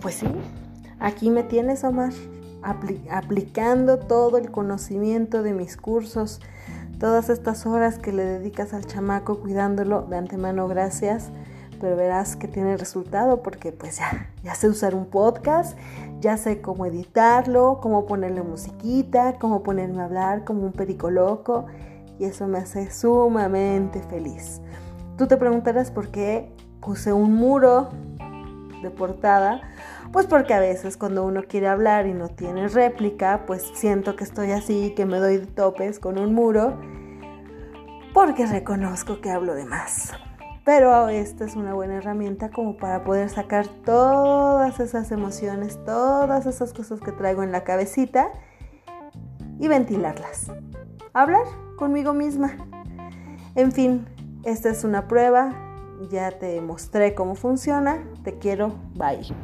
pues sí, aquí me tienes, Omar, aplicando todo el conocimiento de mis cursos, todas estas horas que le dedicas al chamaco cuidándolo, de antemano gracias, pero verás que tiene resultado porque pues ya, ya sé usar un podcast, ya sé cómo editarlo, cómo ponerle musiquita, cómo ponerme a hablar como un perico loco y eso me hace sumamente feliz. Tú te preguntarás por qué puse un muro de portada, pues porque a veces cuando uno quiere hablar y no tiene réplica, pues siento que estoy así, que me doy de topes con un muro, porque reconozco que hablo de más. Pero esta es una buena herramienta como para poder sacar todas esas emociones, todas esas cosas que traigo en la cabecita y ventilarlas. Hablar conmigo misma. En fin, esta es una prueba. Ya te mostré cómo funciona. Te quiero. Bye.